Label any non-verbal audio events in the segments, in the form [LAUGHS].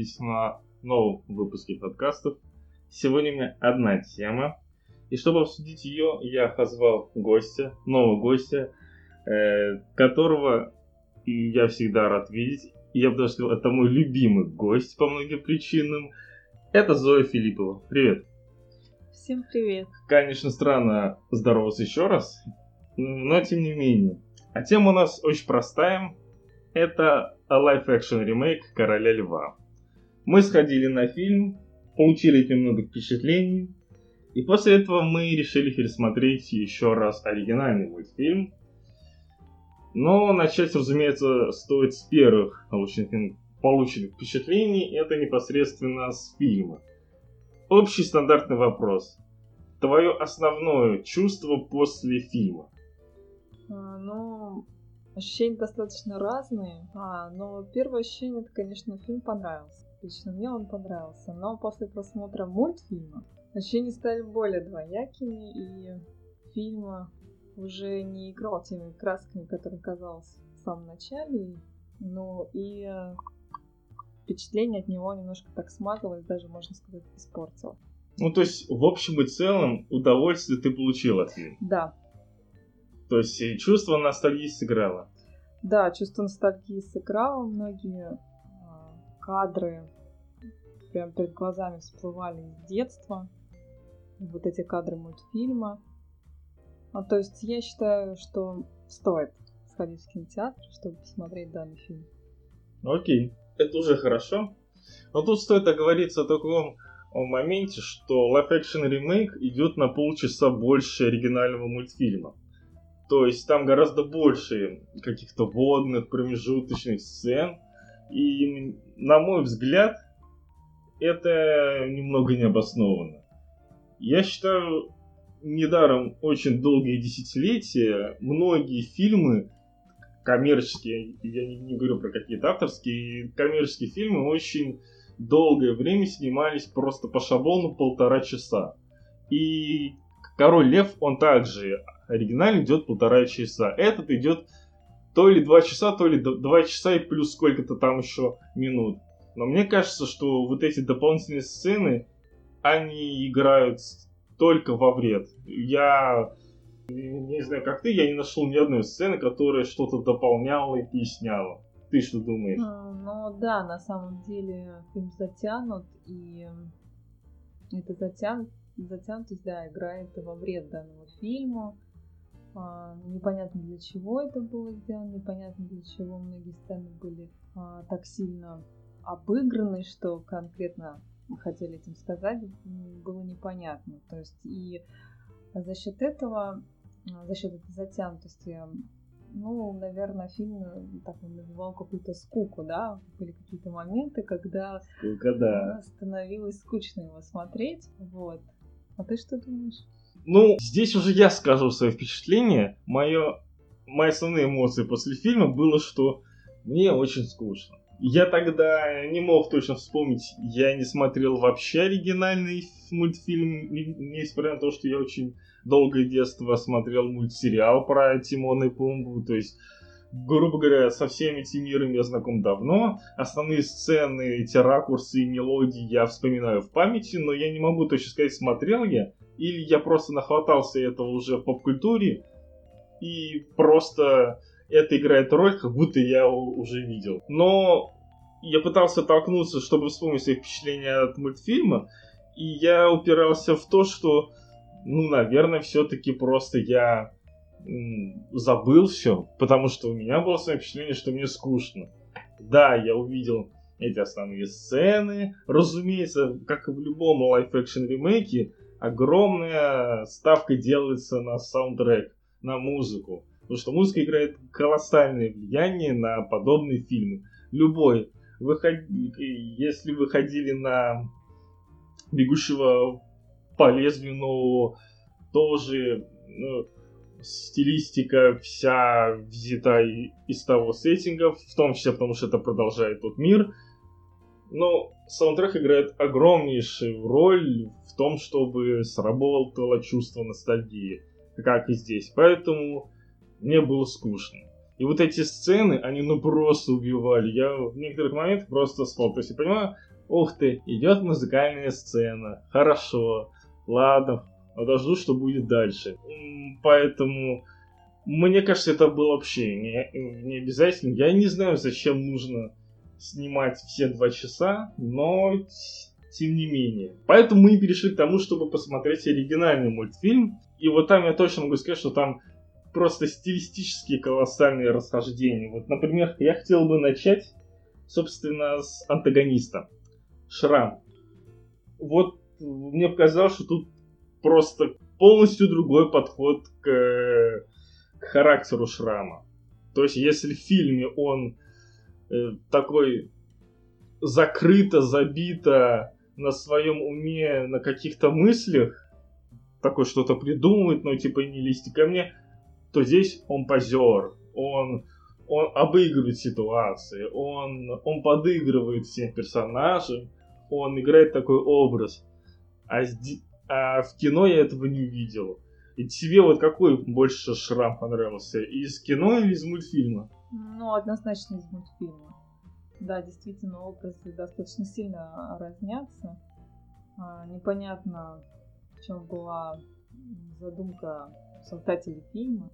видеть на новом выпуске подкастов. Сегодня у меня одна тема. И чтобы обсудить ее, я позвал гостя, нового гостя, э, которого я всегда рад видеть. И я бы даже сказал, это мой любимый гость по многим причинам. Это Зоя Филиппова. Привет. Всем привет. Конечно, странно здороваться еще раз, но тем не менее. А тема у нас очень простая. Это live-action ремейк «Короля льва». Мы сходили на фильм, получили немного впечатлений, и после этого мы решили пересмотреть еще раз оригинальный мультфильм. Но начать, разумеется, стоит с первых полученных, впечатлений, это непосредственно с фильма. Общий стандартный вопрос. Твое основное чувство после фильма? А, ну, ощущения достаточно разные. А, но первое ощущение, это, конечно, фильм понравился. Лично мне он понравился. Но после просмотра мультфильма ощущения стали более двоякими, и фильм уже не играл теми красками, которые казалось в самом начале. Ну и э, впечатление от него немножко так смазалось, даже, можно сказать, испортило. Ну, то есть, в общем и целом, удовольствие ты получил от фильма? Да. То есть, чувство ностальгии сыграло? Да, чувство ностальгии сыграло. Многие кадры прям перед глазами всплывали из детства. Вот эти кадры мультфильма. А, то есть я считаю, что стоит сходить в кинотеатр, чтобы посмотреть данный фильм. Окей, это уже хорошо. Но тут стоит оговориться о таком моменте, что Action Remake идет на полчаса больше оригинального мультфильма. То есть там гораздо больше каких-то водных, промежуточных сцен. И, на мой взгляд, это немного необоснованно. Я считаю, недаром очень долгие десятилетия многие фильмы коммерческие, я не, не говорю про какие-то авторские, коммерческие фильмы очень долгое время снимались просто по шаблону полтора часа. И Король Лев, он также оригинально идет полтора часа. Этот идет то ли два часа, то ли два часа и плюс сколько-то там еще минут. Но мне кажется, что вот эти дополнительные сцены, они играют только во вред. Я не знаю, как ты, я не нашел ни одной сцены, которая что-то дополняла и поясняла. Ты что думаешь? Ну да, на самом деле фильм затянут, и это затянут, затянутость, да, играет во вред данному фильму. А, непонятно для чего это было сделано, непонятно для чего многие сцены были а, так сильно обыграны, что конкретно хотели этим сказать, было непонятно. То есть и за счет этого, за счет этой затянутости, ну, наверное, фильм так навевал какую-то скуку, да, были какие-то моменты, когда Скука, да. становилось скучно его смотреть, вот. А ты что думаешь? Ну, здесь уже я скажу свои впечатления. Мое, мои основные эмоции после фильма было, что мне очень скучно. Я тогда не мог точно вспомнить, я не смотрел вообще оригинальный мультфильм, несмотря на то, что я очень долгое детство смотрел мультсериал про Тимона и Пумбу, то есть грубо говоря, со всеми этими мирами я знаком давно. Основные сцены, эти ракурсы и мелодии я вспоминаю в памяти, но я не могу точно сказать, смотрел я, или я просто нахватался этого уже в поп-культуре, и просто это играет роль, как будто я уже видел. Но я пытался толкнуться, чтобы вспомнить свои впечатления от мультфильма, и я упирался в то, что, ну, наверное, все-таки просто я забыл все, потому что у меня было свое впечатление, что мне скучно. Да, я увидел эти основные сцены. Разумеется, как и в любом live-action ремейке, огромная ставка делается на саундтрек, на музыку. Потому что музыка играет колоссальное влияние на подобные фильмы. Любой. Выход... Если вы ходили на бегущего по лезвию нового, тоже ну, стилистика вся взята из того сеттинга, в том числе потому, что это продолжает тот мир. Но саундтрек играет огромнейшую роль в том, чтобы сработало чувство ностальгии, как и здесь. Поэтому мне было скучно. И вот эти сцены, они ну просто убивали. Я в некоторых моментах просто спал. То есть я понимаю, Ух ты, идет музыкальная сцена. Хорошо. Ладно, подожду, что будет дальше. Поэтому мне кажется, это было вообще не, не обязательно. Я не знаю, зачем нужно снимать все два часа, но тем не менее. Поэтому мы перешли к тому, чтобы посмотреть оригинальный мультфильм. И вот там я точно могу сказать, что там просто стилистические колоссальные расхождения. Вот, например, я хотел бы начать, собственно, с антагониста. Шрам. Вот мне показалось, что тут просто полностью другой подход к, к характеру Шрама. То есть, если в фильме он такой закрыто, забито на своем уме, на каких-то мыслях, такой что-то придумывает, но типа не лезьте ко мне, то здесь он позер, он, он обыгрывает ситуации, он, он подыгрывает всем персонажам, он играет такой образ. А, а в кино я этого не увидел. И тебе вот какой больше шрам понравился? Из кино или из мультфильма? Ну, однозначно из мультфильма. Да, действительно, образы достаточно сильно разнятся. А, непонятно, в чем была задумка создателей фильма.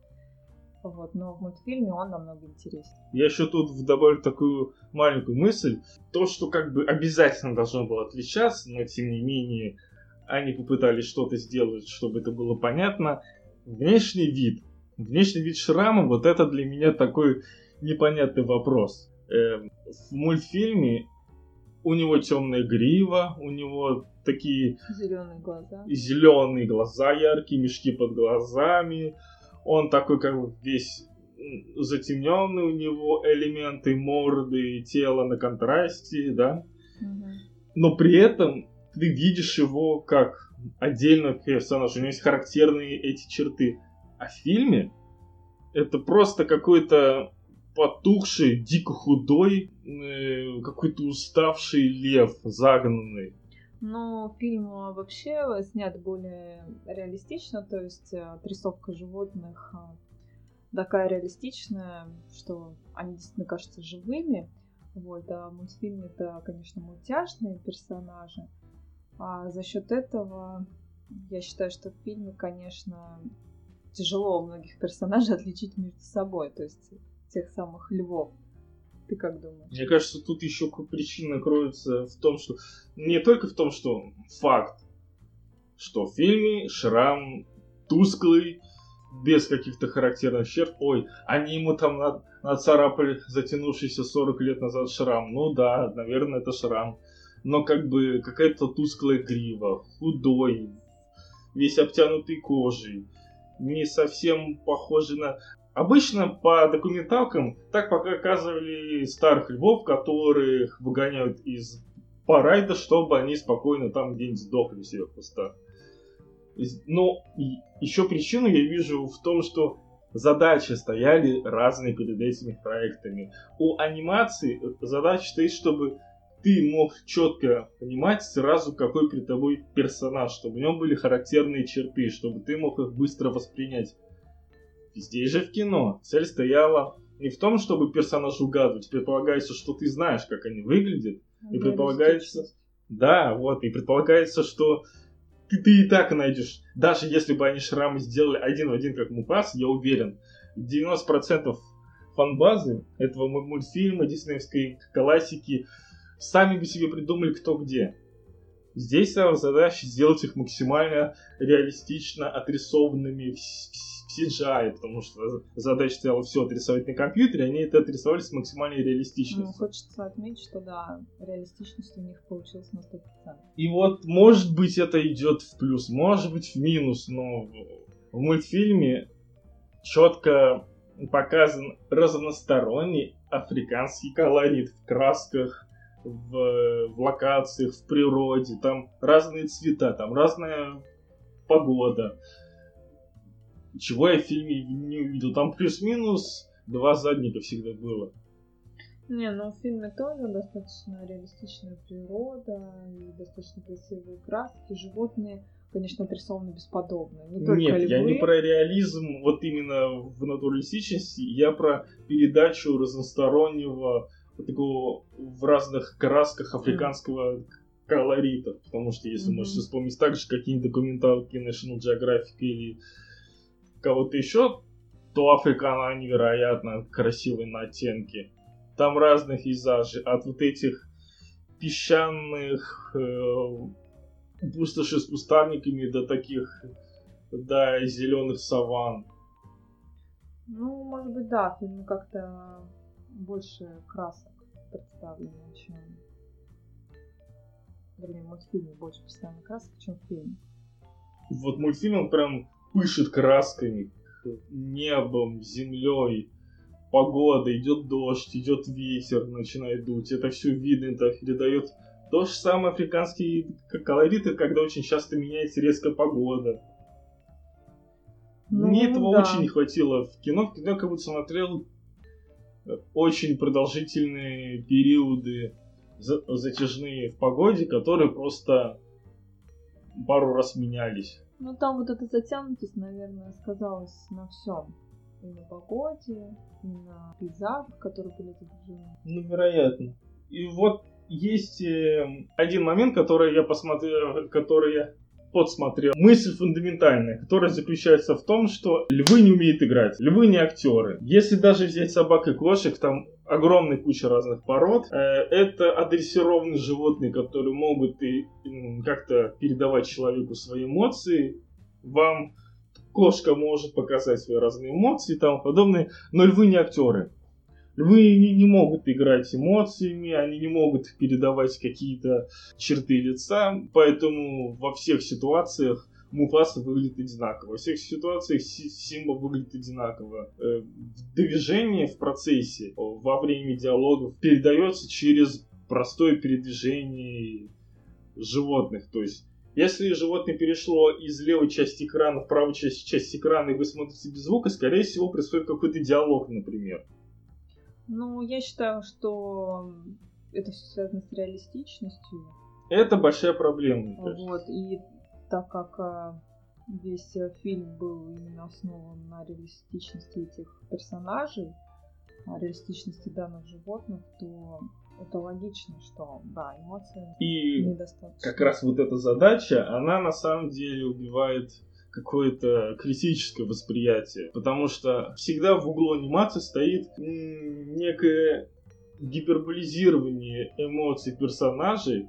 Вот, но в мультфильме он намного интереснее. Я еще тут добавлю такую маленькую мысль. То, что как бы обязательно должно было отличаться, но тем не менее они попытались что-то сделать, чтобы это было понятно. Внешний вид. Внешний вид шрама, вот это для меня такой непонятный вопрос. Э, в мультфильме у него темная грива, у него такие зеленые глаза, зеленые глаза яркие, мешки под глазами, он такой как бы весь затемненный, у него элементы морды и тела на контрасте, да. Угу. Но при этом ты видишь его как отдельно персонаж, у него есть характерные эти черты. А в фильме это просто какой-то потухший, дико худой, э, какой-то уставший лев, загнанный. Но фильм вообще снят более реалистично, то есть э, отрисовка животных э, такая реалистичная, что они действительно кажутся живыми. Вот, а в мультфильме это, конечно, мультяшные персонажи. А за счет этого я считаю, что в фильме, конечно, тяжело многих персонажей отличить между собой, то есть тех самых львов. Ты как думаешь? Мне кажется, тут еще причина кроется в том, что не только в том, что факт, что в фильме Шрам тусклый, без каких-то характерных черт. Ой, они ему там на, нацарапали затянувшийся 40 лет назад шрам. Ну да, наверное, это шрам. Но как бы какая-то тусклая грива, худой, весь обтянутый кожей. Не совсем похожий на... Обычно по документалкам так показывали старых львов, которых выгоняют из парайда, чтобы они спокойно там где-нибудь сдохли себе в кустах. Но еще причину я вижу в том, что задачи стояли разные перед этими проектами. У анимации задача стоит, чтобы ты мог четко понимать сразу, какой перед тобой персонаж, чтобы в нем были характерные черты, чтобы ты мог их быстро воспринять. Здесь же в кино цель стояла не в том, чтобы персонаж угадывать. Предполагается, что ты знаешь, как они выглядят. И предполагается... Да, вот. И предполагается, что ты, ты и так найдешь. Даже если бы они шрамы сделали один в один, как Мупас, я уверен, 90% фан-базы этого мультфильма, диснеевской классики, сами бы себе придумали кто где. Здесь задача сделать их максимально реалистично отрисованными CGI, потому что задача стояла все отрисовать на компьютере, они это отрисовали с максимальной реалистичностью. Ну, хочется отметить, что да, реалистичность у них получилась на 100%. И вот, может быть, это идет в плюс, может быть, в минус, но в мультфильме четко показан разносторонний африканский колорит в красках, в, в локациях, в природе, там разные цвета, там разная погода. Чего я в фильме не увидел. Там плюс-минус два задника всегда было. Не, ну в фильме тоже достаточно реалистичная природа и достаточно красивые краски, животные, конечно, отрисованы бесподобно. Не только Нет, львы. я не про реализм, вот именно в натуралистичности, я про передачу разностороннего такого в разных красках африканского колорита. Потому что если mm-hmm. можете вспомнить так же какие-нибудь документалки National Geographic или кого-то еще, то Африка, она невероятно красивая на оттенки. Там разные пейзажи, от вот этих песчаных э, пустоши с кустарниками до таких, до зеленых саван. Ну, может быть, да, в фильме как-то больше красок представлено, чем... Вернее, в мультфильме больше представлено красок, чем в фильме. Вот мультфильм, он прям пышет красками, небом, землей, погода, идет дождь, идет ветер, начинает дуть. Это все видно, это передает то же самое африканские колориты, когда очень часто меняется резко погода. Ну, Мне этого да. очень не хватило в кино. В кино как будто смотрел э, очень продолжительные периоды затяжные в погоде, которые просто пару раз менялись. Ну, там вот эта затянутость, наверное, сказалась на всем. И на погоде, и на пейзажах, которые были изображены. Ну, вероятно. И вот есть э, один момент, который я посмотрел, который я подсмотрел. Мысль фундаментальная, которая заключается в том, что львы не умеют играть, львы не актеры. Если даже взять собак и кошек, там огромная куча разных пород. Э, это адресированные животные, которые могут и как-то передавать человеку свои эмоции. Вам кошка может показать свои разные эмоции и тому подобное, но львы не актеры. Львы не, не могут играть эмоциями, они не могут передавать какие-то черты лица, поэтому во всех ситуациях Муфаса выглядит одинаково. Во всех ситуациях Симба выглядит одинаково. Э, движение в процессе, во время диалогов передается через простое передвижение животных. То есть, если животное перешло из левой части экрана в правую часть, часть экрана, и вы смотрите без звука, скорее всего, происходит какой-то диалог, например. Ну, я считаю, что это все связано с реалистичностью. Это большая проблема. Вот, и так как а, весь э, фильм был именно основан на реалистичности этих персонажей, реалистичности данных животных, то это логично, что да, эмоции и недостаточно. как раз вот эта задача, она на самом деле убивает какое-то критическое восприятие, потому что всегда в углу анимации стоит некое гиперболизирование эмоций персонажей,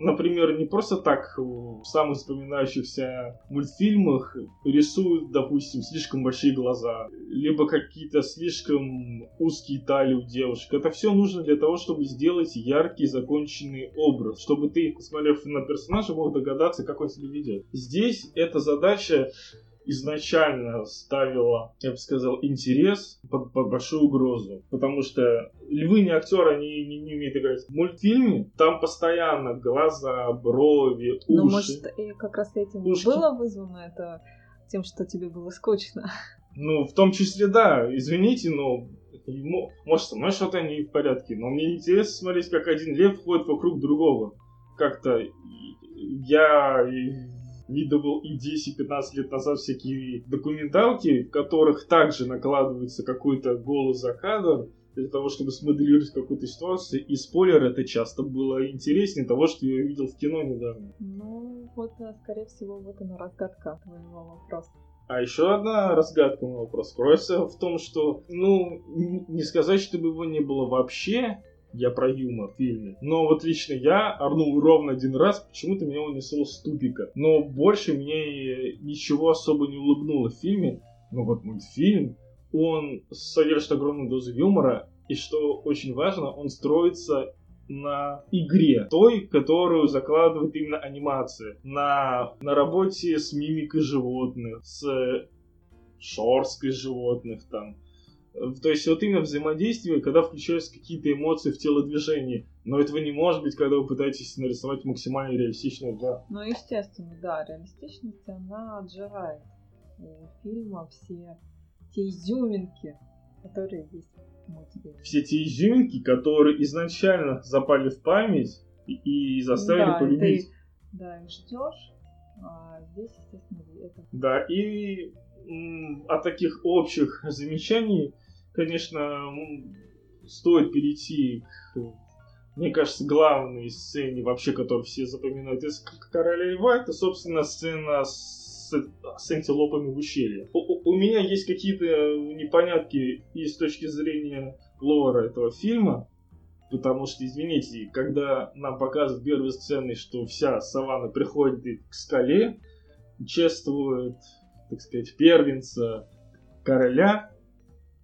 например, не просто так в самых вспоминающихся мультфильмах рисуют, допустим, слишком большие глаза, либо какие-то слишком узкие талии у девушек. Это все нужно для того, чтобы сделать яркий, законченный образ, чтобы ты, посмотрев на персонажа, мог догадаться, как он себя ведет. Здесь эта задача изначально ставила, я бы сказал, интерес под, под большую угрозу. Потому что львы не актеры, они не, не умеют играть. В мультфильме там постоянно глаза, брови, уши. Ну, может, и как раз этим ушки. было вызвано это тем, что тебе было скучно. [LAUGHS] Ну, в том числе, да. Извините, но может, со мной что-то не в порядке, но мне интересно смотреть, как один лев ходит вокруг другого. Как-то я видывал и 10-15 лет назад всякие документалки, в которых также накладывается какой-то голос за кадр, для того, чтобы смоделировать какую-то ситуацию. И спойлер, это часто было интереснее того, что я видел в кино недавно. Ну, вот, э, скорее всего, вот она разгадка твоего вопроса. А еще одна разгадка моего вопроса кроется в том, что, ну, не сказать, чтобы его не было вообще, я про юмор в фильме. Но вот лично я орнул ровно один раз, почему-то меня унесло с тупика. Но больше мне ничего особо не улыбнуло в фильме. Но вот мультфильм, он содержит огромную дозу юмора, и что очень важно, он строится на игре, той, которую закладывает именно анимация, на, на работе с мимикой животных, с шорсткой животных там, то есть вот именно взаимодействие, когда включаются какие-то эмоции в телодвижении. Но этого не может быть, когда вы пытаетесь нарисовать максимально реалистичную да. Ну, естественно, да, реалистичность, она отжирает у фильма все те изюминки, которые есть в мультфильме. Все те изюминки, которые изначально запали в память и, и заставили да, полюбить. Ты, да, их ждешь, а здесь, естественно, это... Да, и от таких общих замечаний, конечно, стоит перейти к, мне кажется, главной сцене вообще, которую все запоминают из Короля Льва, это, собственно, сцена с, с антилопами в ущелье. У, у меня есть какие-то непонятки и с точки зрения лора этого фильма, потому что, извините, когда нам показывают первые сцены, что вся саванна приходит к скале, чествует, так сказать, первенца короля,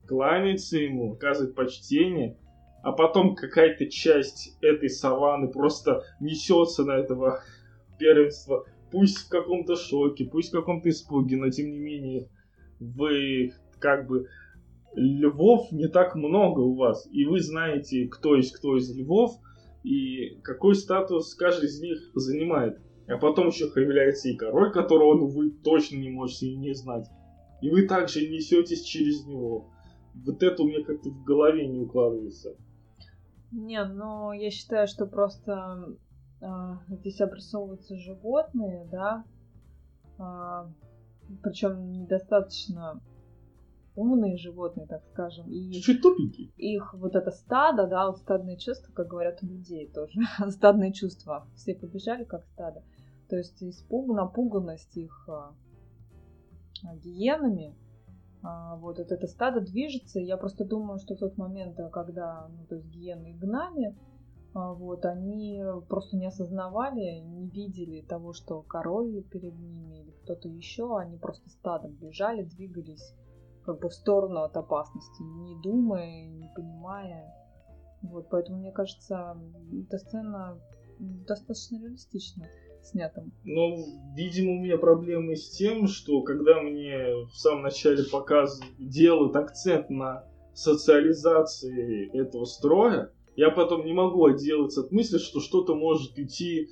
кланяется ему, оказывает почтение, а потом какая-то часть этой саванны просто несется на этого первенства, пусть в каком-то шоке, пусть в каком-то испуге, но тем не менее вы как бы львов не так много у вас, и вы знаете, кто есть кто из львов, и какой статус каждый из них занимает. А потом еще появляется и король, которого ну, вы точно не можете не знать. И вы также несетесь через него. Вот это у меня как-то в голове не укладывается. Не, ну я считаю, что просто э, здесь обрисовываются животные, да, э, а, причем недостаточно умные животные, так скажем. И Чуть тупенькие. Их вот это стадо, да, вот стадные чувства, как говорят у людей тоже. [LAUGHS] стадные чувства. Все побежали как стадо. То есть испуг, напуганность их а, гиенами, вот, вот это стадо движется. Я просто думаю, что в тот момент, когда ну, то есть гиены гнали, а, вот, они просто не осознавали, не видели того, что король перед ними или кто-то еще, они просто стадом бежали, двигались как бы в сторону от опасности, не думая, не понимая. Вот, поэтому мне кажется, эта сцена достаточно реалистична снятым. Ну, видимо, у меня проблемы с тем, что когда мне в самом начале показ делают акцент на социализации этого строя, я потом не могу отделаться от мысли, что что-то может идти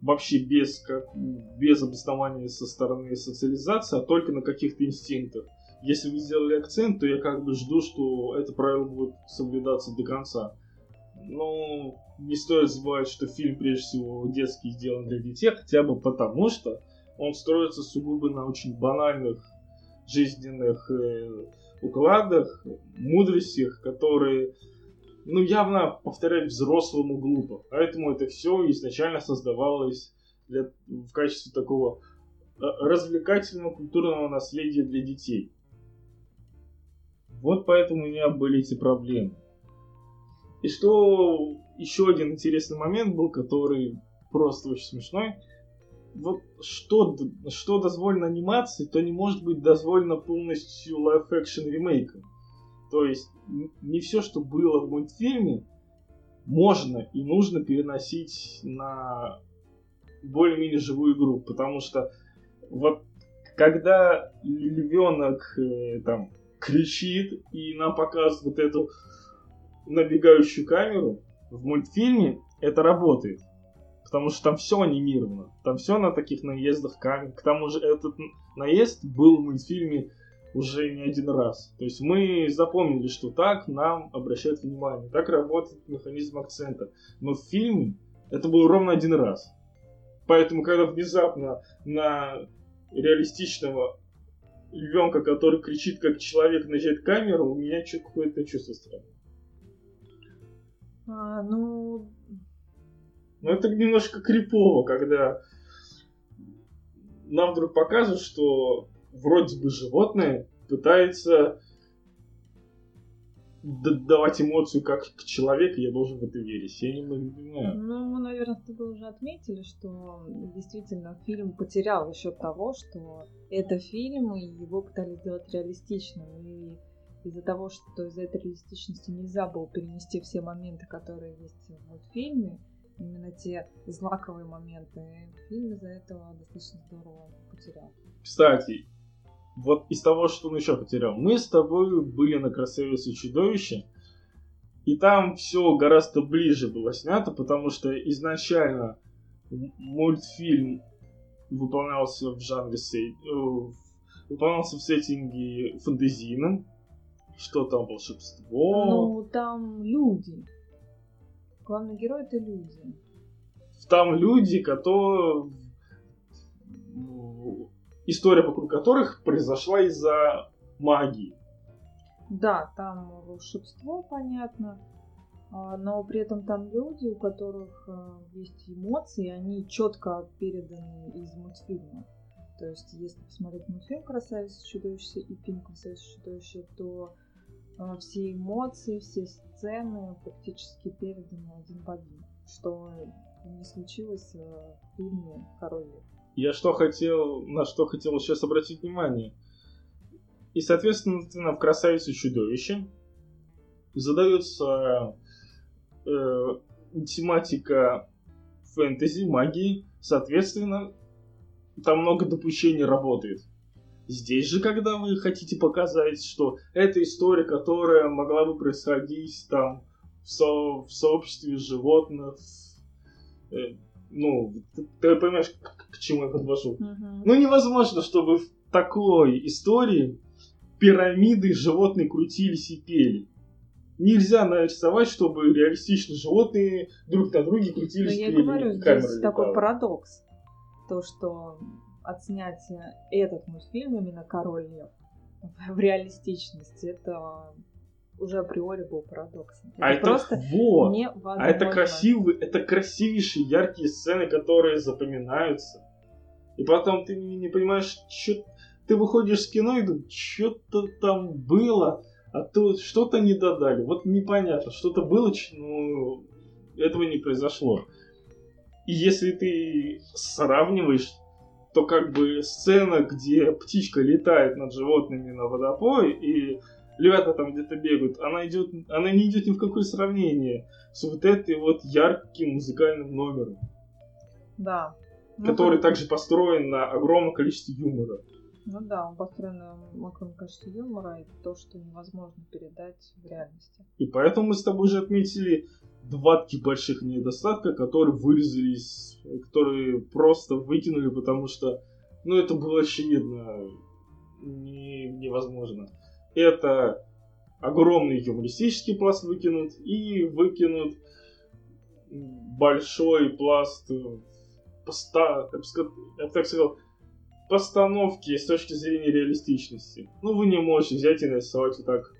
вообще без, как, без обоснования со стороны социализации, а только на каких-то инстинктах. Если вы сделали акцент, то я как бы жду, что это правило будет соблюдаться до конца. Но не стоит забывать, что фильм прежде всего детский сделан для детей, хотя бы потому, что он строится сугубо на очень банальных жизненных э, укладах, мудростях, которые, ну, явно повторять взрослому глупо. Поэтому это все изначально создавалось для, в качестве такого э, развлекательного культурного наследия для детей. Вот поэтому у меня были эти проблемы. И что еще один интересный момент был, который просто очень смешной. Вот что, что дозволено анимации, то не может быть дозволено полностью live-action ремейком. То есть не все, что было в мультфильме, можно и нужно переносить на более-менее живую игру, потому что вот когда львенок э, там кричит и нам показывает вот эту набегающую камеру, в мультфильме это работает. Потому что там все анимировано. Там все на таких наездах камер. К тому же этот наезд был в мультфильме уже не один раз. То есть мы запомнили, что так нам обращают внимание. Так работает механизм акцента. Но в фильме это было ровно один раз. Поэтому, когда внезапно на реалистичного львенка, который кричит как человек, наезжает камеру, у меня какое-то чувство странное. А, ну... Ну, это немножко крипово, когда нам вдруг показывают, что вроде бы животное пытается давать эмоцию как к человеку, я должен в это верить. Я не понимаю. Ну, мы, наверное, с тобой уже отметили, что действительно фильм потерял за счет того, что это фильм, и его пытались сделать реалистичным. И из-за того, что из-за этой реалистичности нельзя было перенести все моменты, которые есть в мультфильме, именно те злаковые моменты, фильм из-за этого достаточно здорово потерял. Кстати, вот из того, что он еще потерял, мы с тобой были на «Красавице чудовище», и там все гораздо ближе было снято, потому что изначально мультфильм выполнялся в жанре э, выполнялся в сеттинге фэнтезийном, что там волшебство? Ну, там люди. Главный герой это люди. Там люди, которые... История вокруг которых произошла из-за магии. Да, там волшебство, понятно, а, но при этом там люди, у которых а, есть эмоции, они четко переданы из мультфильма. То есть, если посмотреть мультфильм «Красавица чудовище» и фильм «Красавица чудовище», то все эмоции, все сцены практически переданы один в один, что не случилось в фильме «Король лев». Я что хотел, на что хотел сейчас обратить внимание. И, соответственно, в «Красавице чудовище» задается э, тематика фэнтези, магии, соответственно, там много допущений работает. Здесь же, когда вы хотите показать, что это история, которая могла бы происходить там в, со в сообществе животных, э, ну, ты, ты понимаешь, к, к чему я подвожу? Мгм. Ну, невозможно, чтобы в такой истории пирамиды животные крутились и пели. Нельзя нарисовать, чтобы реалистично животные друг на друге Но крутились и я и пели. говорю, здесь такой парадокс. То, что отснять этот мультфильм, именно «Король лев», в реалистичности, это уже априори был парадоксом. А это просто вот. невозможно. А это красивые, это красивейшие, яркие сцены, которые запоминаются. И потом ты не, понимаешь, что ты выходишь с кино и думаешь, что-то там было, а тут что-то не додали. Вот непонятно, что-то было, но этого не произошло. И если ты сравниваешь, то как бы сцена, где птичка летает над животными на водопой, и львята там где-то бегают, она идет, она не идет ни в какое сравнение с вот этой вот ярким музыкальным номером, Да. Ну, который да. также построен на огромном количестве юмора. Ну да, он построен на огромном количестве юмора и то, что невозможно передать в реальности. И поэтому мы с тобой же отметили два таких больших недостатка, которые вырезались, которые просто выкинули, потому что, ну, это было очевидно не- невозможно. Это огромный юмористический пласт выкинут и выкинут большой пласт поста, я бы ска- я бы так сказал, постановки с точки зрения реалистичности. Ну, вы не можете взять и нарисовать вот так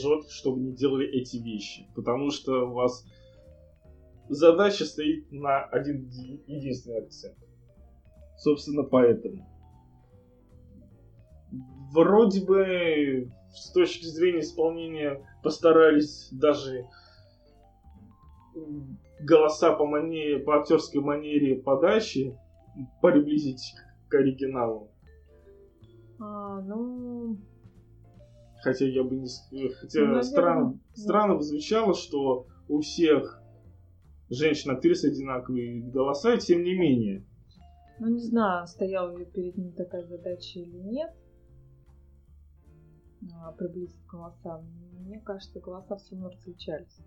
животных, чтобы не делали эти вещи. Потому что у вас задача стоит на один еди- единственный акцент. Собственно, поэтому. Вроде бы с точки зрения исполнения постарались даже голоса по, манере, по актерской манере подачи приблизить к оригиналу. А, ну, Хотя я бы не... э, Хотя Ну, наверное, странно, да. странно бы звучало, что у всех женщин-актрис одинаковые голоса, и тем не менее. ну не знаю, стояла ли перед ним такая задача или нет. А, приблизить голоса. Мне кажется, голоса все равно различались.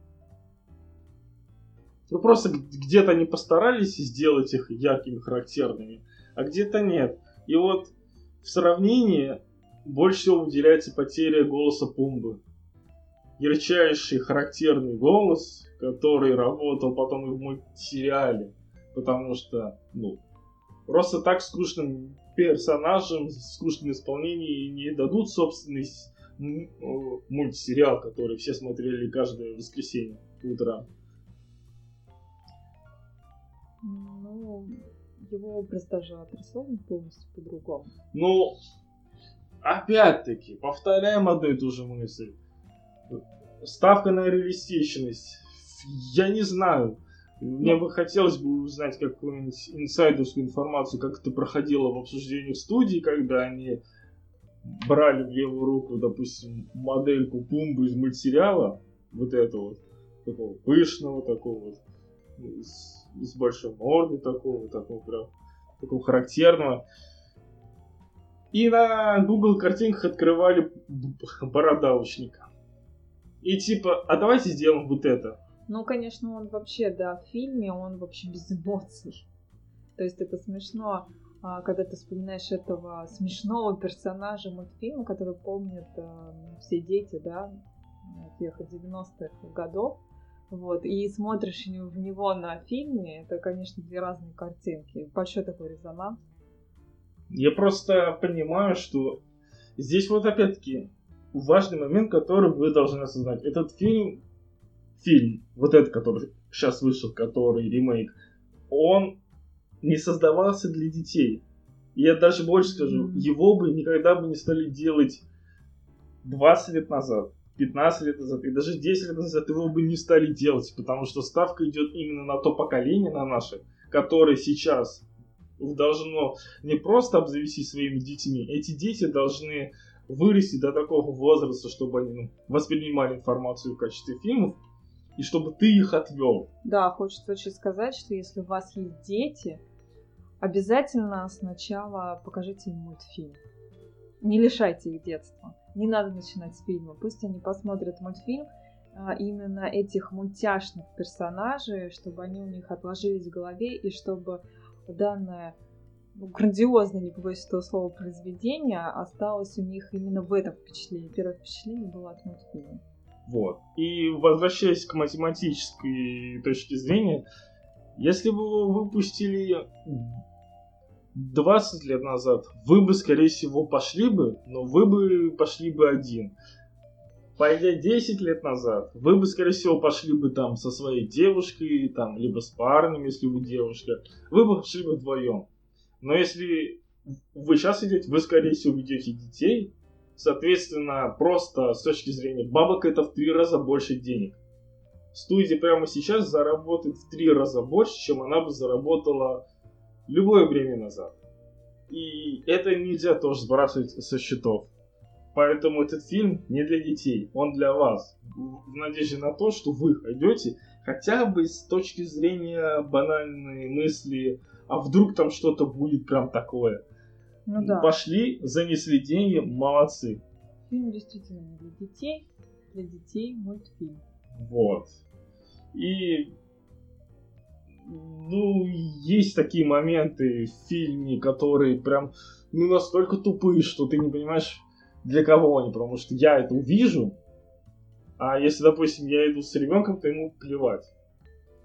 Ну просто где-то они постарались сделать их яркими, характерными, а где-то нет. И вот в сравнении больше всего выделяется потеря голоса Пумбы. Ярчайший, характерный голос, который работал потом и в мультсериале. Потому что, ну, просто так скучным персонажам, с скучным исполнением не дадут собственный мультсериал, который все смотрели каждое воскресенье по утрам. Ну, его образ даже отрисован полностью по-другому. Ну, опять-таки, повторяем одну и ту же мысль. Ставка на реалистичность. Я не знаю. Мне бы хотелось бы узнать какую-нибудь инсайдерскую информацию, как это проходило в обсуждениях студии, когда они брали в левую руку, допустим, модельку Пумбы из мультсериала, вот этого вот, такого пышного, такого вот, ну, с, с большой мордой такого, такого прям, такого характерного. И на Google картинках открывали бородавочника. И типа, а давайте сделаем вот это. Ну, конечно, он вообще, да, в фильме он вообще без эмоций. То есть это смешно, а, когда ты вспоминаешь этого смешного персонажа мультфильма, который помнят а, все дети, да, тех 90-х годов. Вот, и смотришь в него на фильме, это, конечно, две разные картинки. Большой такой резонанс. Я просто понимаю, что здесь вот опять-таки важный момент, который вы должны осознать. Этот фильм, фильм, вот этот, который сейчас вышел, который ремейк, он не создавался для детей. Я даже больше скажу, его бы никогда бы не стали делать 20 лет назад, 15 лет назад и даже 10 лет назад его бы не стали делать, потому что ставка идет именно на то поколение, на наше, которое сейчас должно не просто обзавестись своими детьми, эти дети должны вырасти до такого возраста, чтобы они ну, воспринимали информацию в качестве фильмов, и чтобы ты их отвел. Да, хочется очень сказать, что если у вас есть дети, обязательно сначала покажите им мультфильм. Не лишайте их детства. Не надо начинать с фильма. Пусть они посмотрят мультфильм, а, именно этих мультяшных персонажей, чтобы они у них отложились в голове и чтобы данное ну, грандиозное, не побоюсь этого слова, произведение осталось у них именно в этом впечатлении. Первое впечатление было от мультфильма. Вот. И возвращаясь к математической точке зрения, если бы вы выпустили 20 лет назад, вы бы, скорее всего, пошли бы, но вы бы пошли бы один. Пойдя 10 лет назад, вы бы, скорее всего, пошли бы там со своей девушкой, там, либо с парнем, если вы девушка. Вы бы пошли бы вдвоем. Но если вы сейчас идете, вы, скорее всего, ведете детей, Соответственно, просто с точки зрения бабок это в три раза больше денег. Студия прямо сейчас заработает в три раза больше, чем она бы заработала любое время назад. И это нельзя тоже сбрасывать со счетов. Поэтому этот фильм не для детей, он для вас. В надежде на то, что вы пойдете хотя бы с точки зрения банальной мысли, а вдруг там что-то будет прям такое. Ну да. Пошли, занесли деньги, молодцы. Фильм действительно не для детей, для детей мультфильм. Вот. И ну, есть такие моменты в фильме, которые прям ну, настолько тупые, что ты не понимаешь, для кого они, потому что я это увижу, а если, допустим, я иду с ребенком, то ему плевать.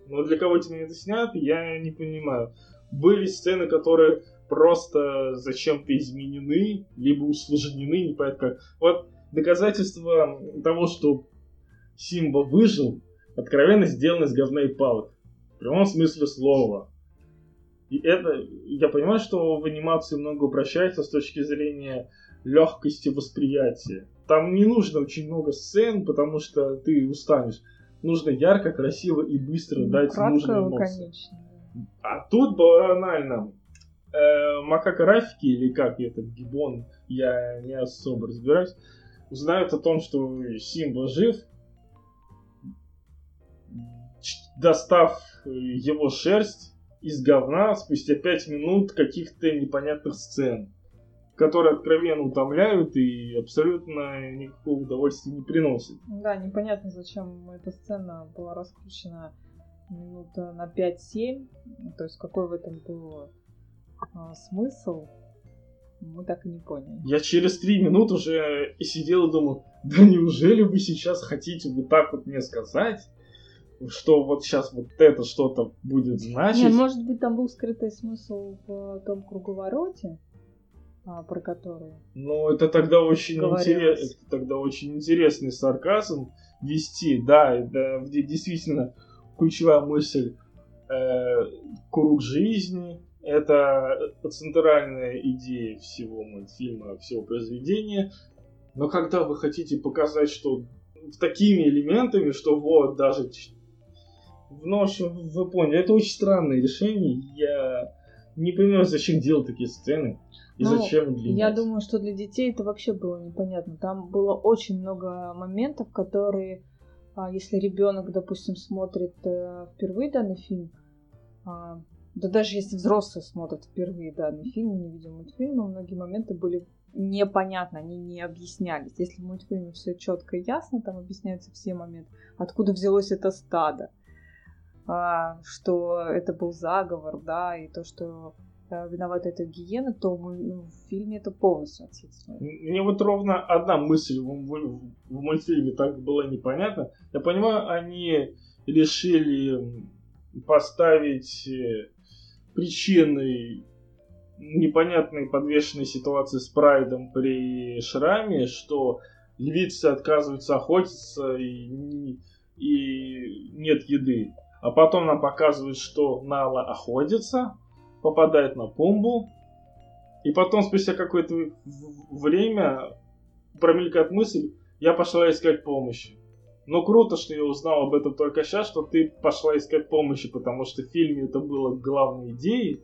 Но для кого тебе это снято, я не понимаю. Были сцены, которые просто зачем-то изменены, либо усложнены, не понятно как. Вот доказательство того, что Симба выжил, откровенно сделано из говна и палок. В прямом смысле слова. И это, я понимаю, что в анимации много упрощается с точки зрения легкости восприятия. Там не нужно очень много сцен, потому что ты устанешь. Нужно ярко, красиво и быстро ну, дать нужные эмоции. Конечно. А тут банально э, макака Рафики, или как этот Гибон, я не особо разбираюсь, узнают о том, что Симба жив, достав его шерсть из говна спустя пять минут каких-то непонятных сцен, которые откровенно утомляют и абсолютно никакого удовольствия не приносят. Да, непонятно, зачем эта сцена была раскручена минут на 5-7, то есть какой в этом был а, смысл, мы так и не поняли. Я через три минуты уже сидел и думал, да неужели вы сейчас хотите вот так вот мне сказать, что вот сейчас вот это что-то будет значить? Нет, может быть, там был скрытый смысл в том круговороте, а, про который. Ну, это тогда очень интересно, это тогда очень интересный сарказм вести, да, это действительно ключевая мысль э, круг жизни, это центральная идея всего мультфильма, всего произведения. Но когда вы хотите показать, что такими элементами, что вот даже... Ну, в общем, вы поняли, это очень странное решение. Я не понимаю, зачем делать такие сцены. И ну, зачем длинять. Я думаю, что для детей это вообще было непонятно. Там было очень много моментов, которые, а, если ребенок, допустим, смотрит э, впервые данный фильм, а, да даже если взрослые смотрят впервые данный фильм, не видел мультфильма, многие моменты были непонятны, они не объяснялись. Если в мультфильме все четко и ясно, там объясняются все моменты, откуда взялось это стадо, что это был заговор, да, и то, что а, виновата эта гиена, то ну, в фильме это полностью отсутствует. Мне вот ровно одна мысль в, в, в мультфильме так была непонятна. Я понимаю, они решили поставить э, причиной непонятной подвешенной ситуации с Прайдом при Шраме, что львицы отказываются охотиться и, и нет еды. А потом нам показывают, что Нала охотится, попадает на Пумбу, и потом спустя какое-то время промелькает мысль, я пошла искать помощи. Но круто, что я узнал об этом только сейчас, что ты пошла искать помощи, потому что в фильме это было главной идеей,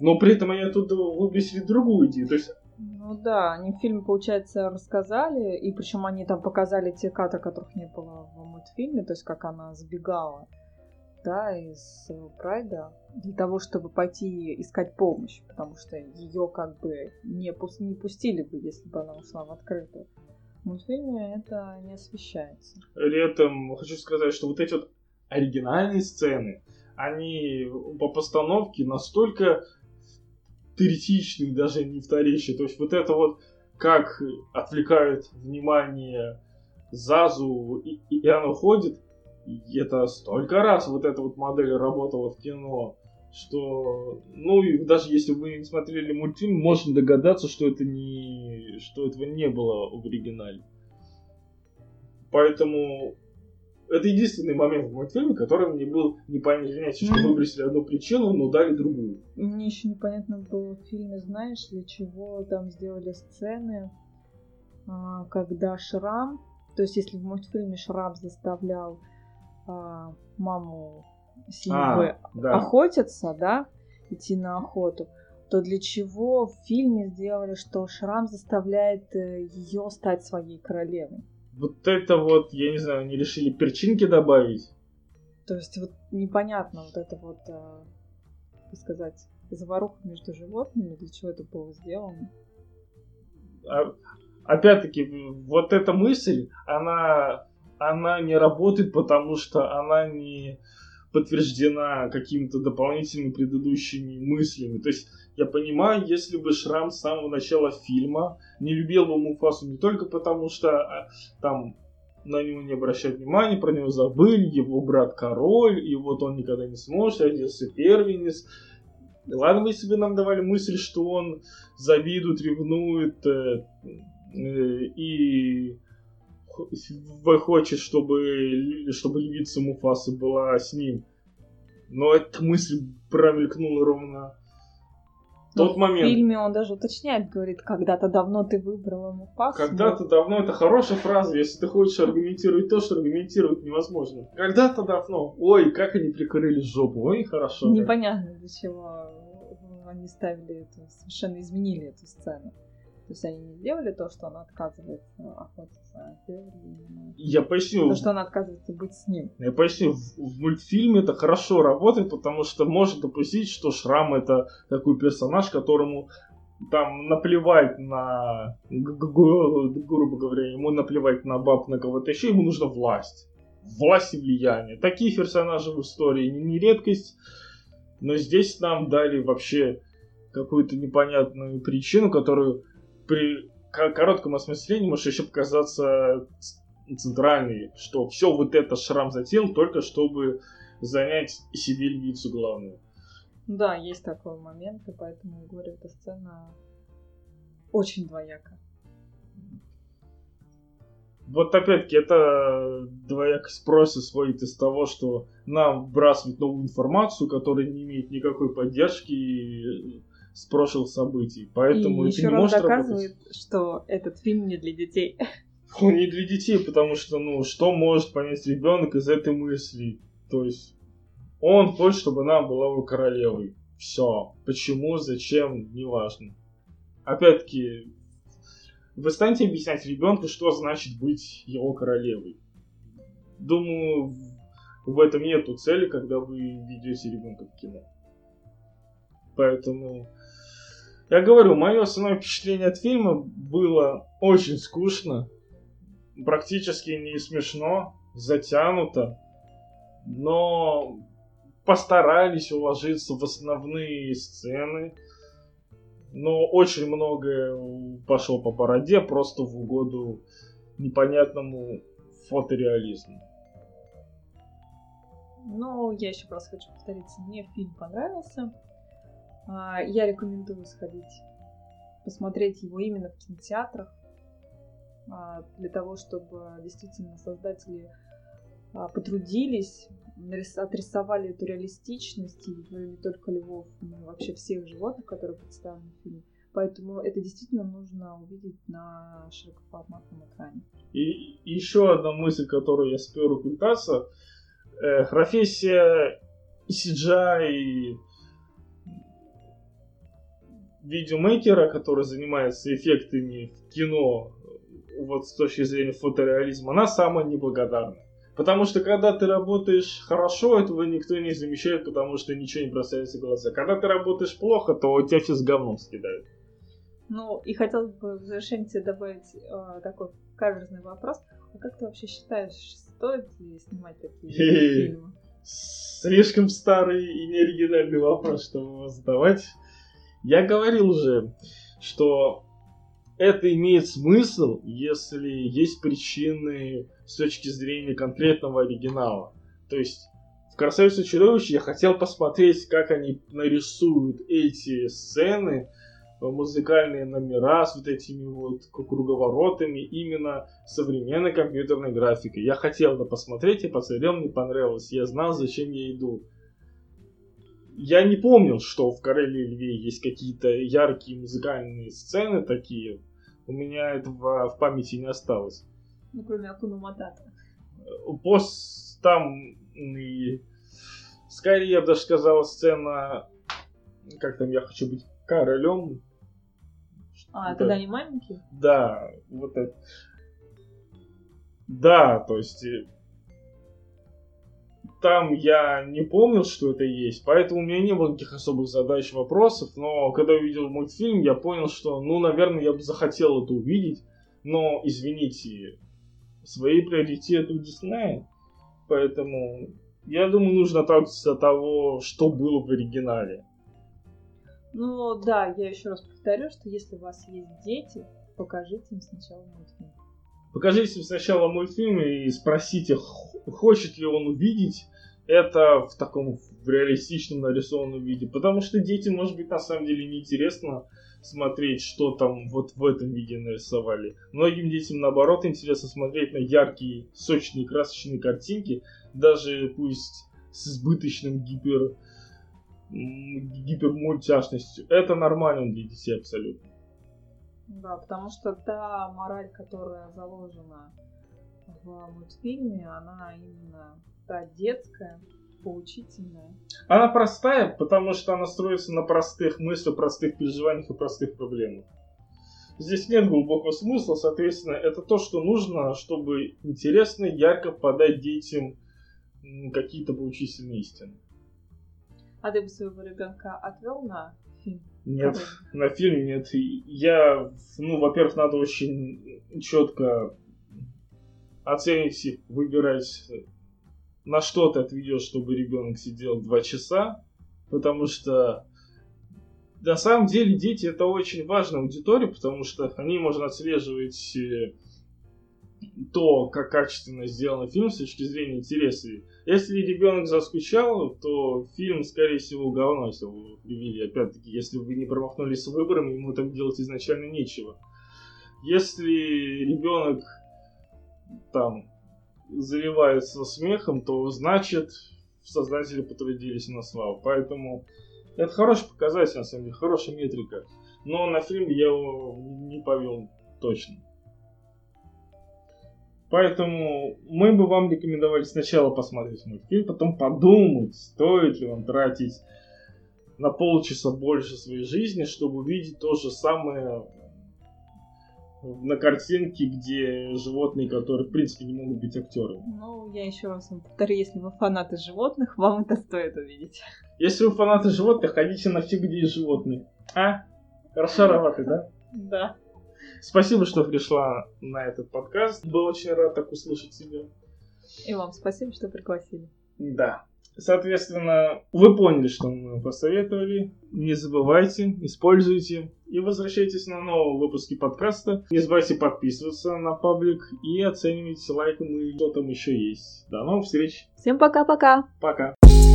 но при этом они оттуда выбросили другую идею. То есть ну да, они в фильме, получается, рассказали, и причем они там показали те кадры, которых не было в мультфильме, то есть как она сбегала, да, из Прайда для того, чтобы пойти искать помощь, потому что ее как бы не, пу- не пустили бы, если бы она ушла в открытую. В мультфильме это не освещается. Этом хочу сказать, что вот эти вот оригинальные сцены, они по постановке настолько третичные, даже не вторичные. То есть вот это вот как отвлекают внимание Зазу, и, и она уходит, и это столько раз вот эта вот модель работала в кино, что, ну, и даже если вы не смотрели мультфильм, можно догадаться, что это не, что этого не было в оригинале. Поэтому это единственный момент в мультфильме, который мне был непонятен, что mm. выбросили одну причину, но дали другую. Мне еще непонятно было в фильме, знаешь, для чего там сделали сцены, а, когда Шрам, то есть если в мультфильме Шрам заставлял маму Сильвы а, да. охотиться, да, идти на охоту, то для чего в фильме сделали, что Шрам заставляет э, ее стать своей королевой? Вот это вот, я не знаю, они решили перчинки добавить. То есть вот непонятно вот это вот, э, как сказать, заваруха между животными, для чего это было сделано. А, опять-таки, вот эта мысль, она, она не работает, потому что она не подтверждена какими-то дополнительными предыдущими мыслями. То есть я понимаю, если бы Шрам с самого начала фильма не любил бы Муфасу не только потому, что а, там на него не обращают внимания, про него забыли, его брат король, и вот он никогда не сможет, родился первенец. Ладно, бы нам давали мысль, что он завидует, ревнует э, э, и хочет, чтобы, чтобы львица Муфасы была с ним. Но эта мысль промелькнула ровно тот момент. В фильме он даже уточняет, говорит, когда-то давно ты выбрала Муфасу. Когда-то давно, это хорошая фраза, если ты хочешь аргументировать то, что аргументировать невозможно. Когда-то давно. Ой, как они прикрыли жопу, ой, хорошо. Непонятно, для чего они ставили это, совершенно изменили эту сцену. То есть они не сделали то, что она отказывается охотиться, а сделали Я поясню. То, что она отказывается быть с ним. Я поясню, в, в мультфильме это хорошо работает, потому что можно допустить, что Шрам это такой персонаж, которому там наплевать на, грубо говоря, ему наплевать на баб, на кого-то еще, ему нужна власть. Власть и влияние. Такие персонажи в истории не, не редкость, но здесь нам дали вообще какую-то непонятную причину, которую при коротком осмыслении может еще показаться центральный, что все вот это шрам затеял только чтобы занять себе львицу главную. Да, есть такой момент, и поэтому, говорю, эта сцена очень двояка. Вот опять-таки, это двоякость просто сводит из того, что нам вбрасывают новую информацию, которая не имеет никакой поддержки с прошлых событий. Поэтому и еще не раз доказывает, работать. что этот фильм не для детей. [LAUGHS] Он не для детей, потому что, ну, что может понять ребенок из этой мысли? То есть, он хочет, чтобы она была его королевой. Все. Почему, зачем, неважно. Опять-таки, вы станете объяснять ребенку, что значит быть его королевой. Думаю, в этом нету цели, когда вы ведете ребенка в кино. Поэтому я говорю, мое основное впечатление от фильма было очень скучно, практически не смешно, затянуто, но постарались уложиться в основные сцены, но очень многое пошло по бороде просто в угоду непонятному фотореализму. Ну, я еще раз хочу повториться, мне фильм понравился. А, я рекомендую сходить, посмотреть его именно в кинотеатрах. а, для того, чтобы действительно создатели а, потрудились, отрисовали эту реалистичность, и не только львов, но и вообще всех животных, которые представлены в фильме. Поэтому это действительно нужно увидеть на широкоформатном экране. И еще одна мысль, которую я спер у Культаса. Э, профессия CGI видеомейкера, который занимается эффектами в кино, вот с точки зрения фотореализма, она самая неблагодарная. Потому что когда ты работаешь хорошо, этого никто не замечает, потому что ничего не бросается в глаза. Когда ты работаешь плохо, то тебя все с говном скидают. Ну, и хотел бы в завершение тебе добавить э, такой каверзный вопрос. А как ты вообще считаешь, стоит ли снимать такие фильмы? Слишком старый и неоригинальный вопрос, чтобы его задавать. Я говорил уже, что это имеет смысл, если есть причины с точки зрения конкретного оригинала. То есть в «Красавице чудовище» я хотел посмотреть, как они нарисуют эти сцены, э, музыкальные номера с вот этими вот круговоротами именно современной компьютерной графикой. Я хотел это посмотреть, и посмотрел, мне понравилось. Я знал, зачем я иду я не помнил, что в Короле Льве есть какие-то яркие музыкальные сцены такие. У меня этого в памяти не осталось. Ну, кроме Акуна Матата. Пост там и... Скорее, я бы даже сказал, сцена... Как там, я хочу быть королем. А, это... когда они маленькие? Да, вот это. Да, то есть там я не помнил, что это есть, поэтому у меня не было никаких особых задач, вопросов, но когда увидел мультфильм, я понял, что, ну, наверное, я бы захотел это увидеть, но, извините, свои приоритеты у Диснея, поэтому я думаю, нужно отталкиваться от того, что было в оригинале. Ну, да, я еще раз повторю, что если у вас есть дети, покажите им сначала мультфильм. Покажите им сначала мультфильм и спросите, хочет ли он увидеть это в таком в реалистичном нарисованном виде. Потому что детям, может быть, на самом деле неинтересно смотреть, что там вот в этом виде нарисовали. Многим детям, наоборот, интересно смотреть на яркие, сочные, красочные картинки, даже пусть с избыточным гипер гипермультяшностью. Это нормально для детей абсолютно. Да, потому что та мораль, которая заложена в мультфильме, она именно та детская, поучительная. Она простая, потому что она строится на простых мыслях, простых переживаниях и простых проблемах. Здесь нет глубокого смысла, соответственно, это то, что нужно, чтобы интересно, ярко подать детям какие-то поучительные истины. А ты бы своего ребенка отвел на фильм? Нет, на фильм нет. Я, ну, во-первых, надо очень четко оценить, выбирать на что ты отведешь, чтобы ребенок сидел два часа, потому что на самом деле дети это очень важная аудитория, потому что они можно отслеживать э, то, как качественно сделан фильм с точки зрения интереса. Если ребенок заскучал, то фильм, скорее всего, говно, если вы привели. Опять-таки, если вы не промахнулись с выбором, ему там делать изначально нечего. Если ребенок там заливается смехом, то значит создатели потрудились на славу. Поэтому это хороший показатель, на самом деле, хорошая метрика. Но на фильм я его не повел точно. Поэтому мы бы вам рекомендовали сначала посмотреть мультфильм, потом подумать, стоит ли вам тратить на полчаса больше своей жизни, чтобы увидеть то же самое на картинке, где животные, которые, в принципе, не могут быть актерами. Ну, я еще раз вам повторю, если вы фанаты животных, вам это стоит увидеть. Если вы фанаты животных, ходите на все, где есть животные. А? Расшароваты, да? Да. Спасибо, что пришла на этот подкаст. Был очень рад так услышать тебя. И вам спасибо, что пригласили. Да. Соответственно, вы поняли, что мы посоветовали. Не забывайте, используйте и возвращайтесь на новые выпуски подкаста. Не забывайте подписываться на паблик и оценивать лайком и что там еще есть. До новых встреч. Всем пока-пока. Пока. -пока. пока.